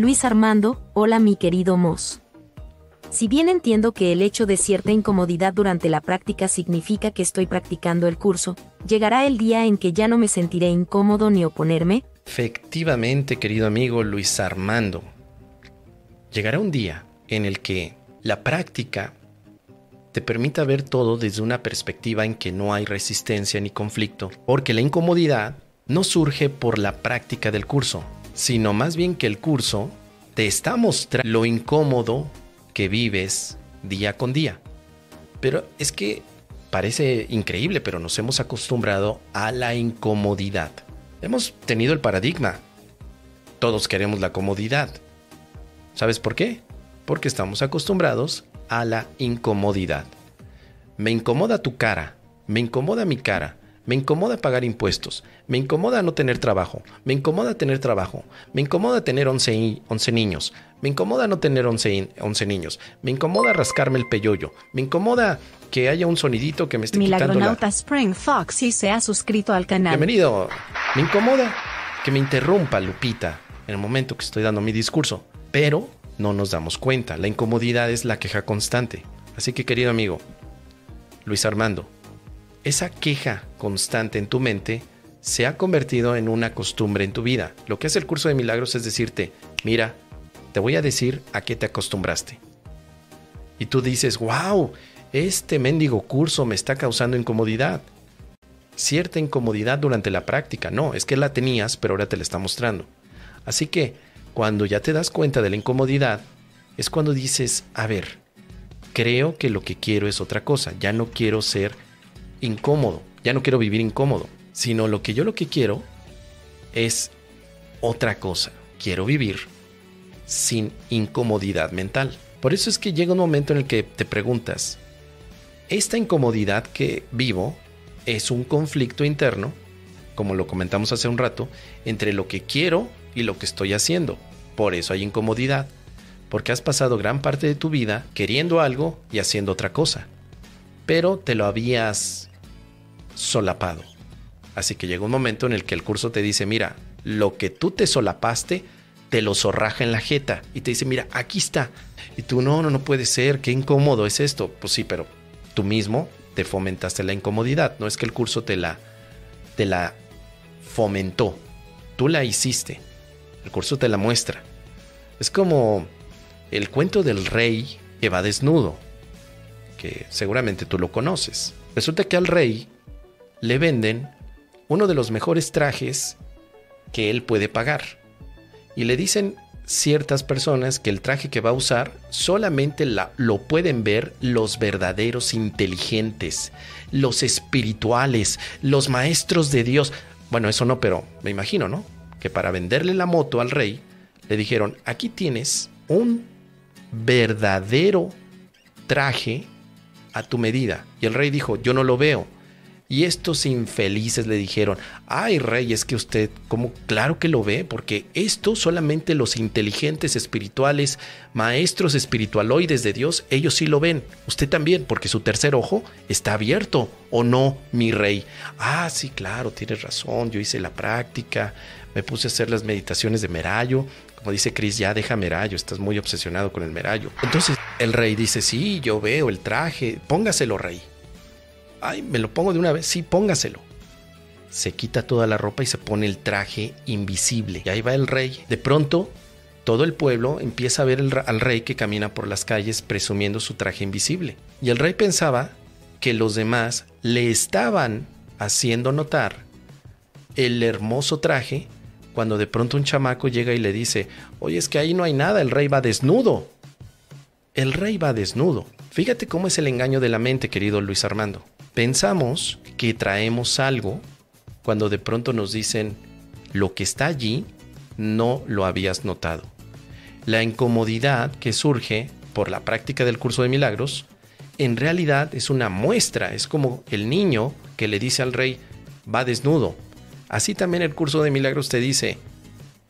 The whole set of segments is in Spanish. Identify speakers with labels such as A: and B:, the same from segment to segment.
A: Luis Armando, hola mi querido Moss. Si bien entiendo que el hecho de cierta incomodidad durante la práctica significa que estoy practicando el curso, llegará el día en que ya no me sentiré incómodo ni oponerme.
B: Efectivamente, querido amigo Luis Armando, llegará un día en el que la práctica te permita ver todo desde una perspectiva en que no hay resistencia ni conflicto, porque la incomodidad no surge por la práctica del curso, sino más bien que el curso te está mostrando lo incómodo que vives día con día. Pero es que parece increíble, pero nos hemos acostumbrado a la incomodidad. Hemos tenido el paradigma. Todos queremos la comodidad. ¿Sabes por qué? Porque estamos acostumbrados a la incomodidad. Me incomoda tu cara, me incomoda mi cara, me incomoda pagar impuestos, me incomoda no tener trabajo, me incomoda tener trabajo, me incomoda tener 11, 11 niños, me incomoda no tener 11, 11, niños, me incomoda rascarme el peyoyo, me incomoda que haya un sonidito que me esté quitando la...
A: Spring Fox y se ha suscrito al canal.
B: Bienvenido. Me incomoda que me interrumpa Lupita en el momento que estoy dando mi discurso, pero no nos damos cuenta. La incomodidad es la queja constante. Así que querido amigo, Luis Armando, esa queja constante en tu mente se ha convertido en una costumbre en tu vida. Lo que hace el curso de milagros es decirte, mira, te voy a decir a qué te acostumbraste. Y tú dices, wow, este mendigo curso me está causando incomodidad. Cierta incomodidad durante la práctica. No, es que la tenías, pero ahora te la está mostrando. Así que cuando ya te das cuenta de la incomodidad, es cuando dices, a ver, creo que lo que quiero es otra cosa, ya no quiero ser incómodo, ya no quiero vivir incómodo, sino lo que yo lo que quiero es otra cosa, quiero vivir sin incomodidad mental. Por eso es que llega un momento en el que te preguntas, ¿esta incomodidad que vivo es un conflicto interno, como lo comentamos hace un rato, entre lo que quiero y lo que estoy haciendo. Por eso hay incomodidad, porque has pasado gran parte de tu vida queriendo algo y haciendo otra cosa, pero te lo habías solapado. Así que llega un momento en el que el curso te dice, mira, lo que tú te solapaste, te lo zorraja en la jeta y te dice, mira, aquí está. Y tú, no, no, no puede ser, qué incómodo es esto. Pues sí, pero tú mismo te fomentaste la incomodidad, no es que el curso te la, te la fomentó, tú la hiciste. El curso te la muestra. Es como el cuento del rey que va desnudo, que seguramente tú lo conoces. Resulta que al rey le venden uno de los mejores trajes que él puede pagar. Y le dicen ciertas personas que el traje que va a usar solamente la, lo pueden ver los verdaderos inteligentes, los espirituales, los maestros de Dios. Bueno, eso no, pero me imagino, ¿no? que para venderle la moto al rey, le dijeron, aquí tienes un verdadero traje a tu medida. Y el rey dijo, yo no lo veo. Y estos infelices le dijeron, ay rey, es que usted, como claro que lo ve, porque esto solamente los inteligentes espirituales, maestros espiritualoides de Dios, ellos sí lo ven. Usted también, porque su tercer ojo está abierto, ¿o no, mi rey? Ah, sí, claro, tienes razón, yo hice la práctica, me puse a hacer las meditaciones de Merayo. Como dice Cris, ya deja Merayo, estás muy obsesionado con el Merayo. Entonces el rey dice, sí, yo veo el traje, póngaselo, rey. Ay, me lo pongo de una vez, sí, póngaselo. Se quita toda la ropa y se pone el traje invisible. Y ahí va el rey. De pronto, todo el pueblo empieza a ver al rey que camina por las calles presumiendo su traje invisible. Y el rey pensaba que los demás le estaban haciendo notar el hermoso traje cuando de pronto un chamaco llega y le dice, oye, es que ahí no hay nada, el rey va desnudo. El rey va desnudo. Fíjate cómo es el engaño de la mente, querido Luis Armando. Pensamos que traemos algo cuando de pronto nos dicen, lo que está allí no lo habías notado. La incomodidad que surge por la práctica del curso de milagros, en realidad es una muestra, es como el niño que le dice al rey, va desnudo, Así también el curso de milagros te dice,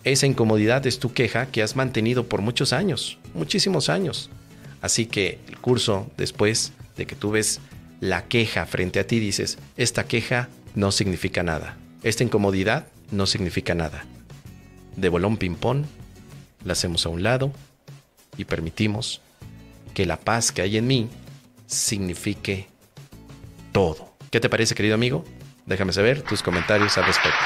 B: esa incomodidad es tu queja que has mantenido por muchos años, muchísimos años. Así que el curso, después de que tú ves la queja frente a ti, dices, esta queja no significa nada. Esta incomodidad no significa nada. De bolón ping-pong, la hacemos a un lado y permitimos que la paz que hay en mí signifique todo. ¿Qué te parece, querido amigo? Déjame saber tus comentarios al respecto.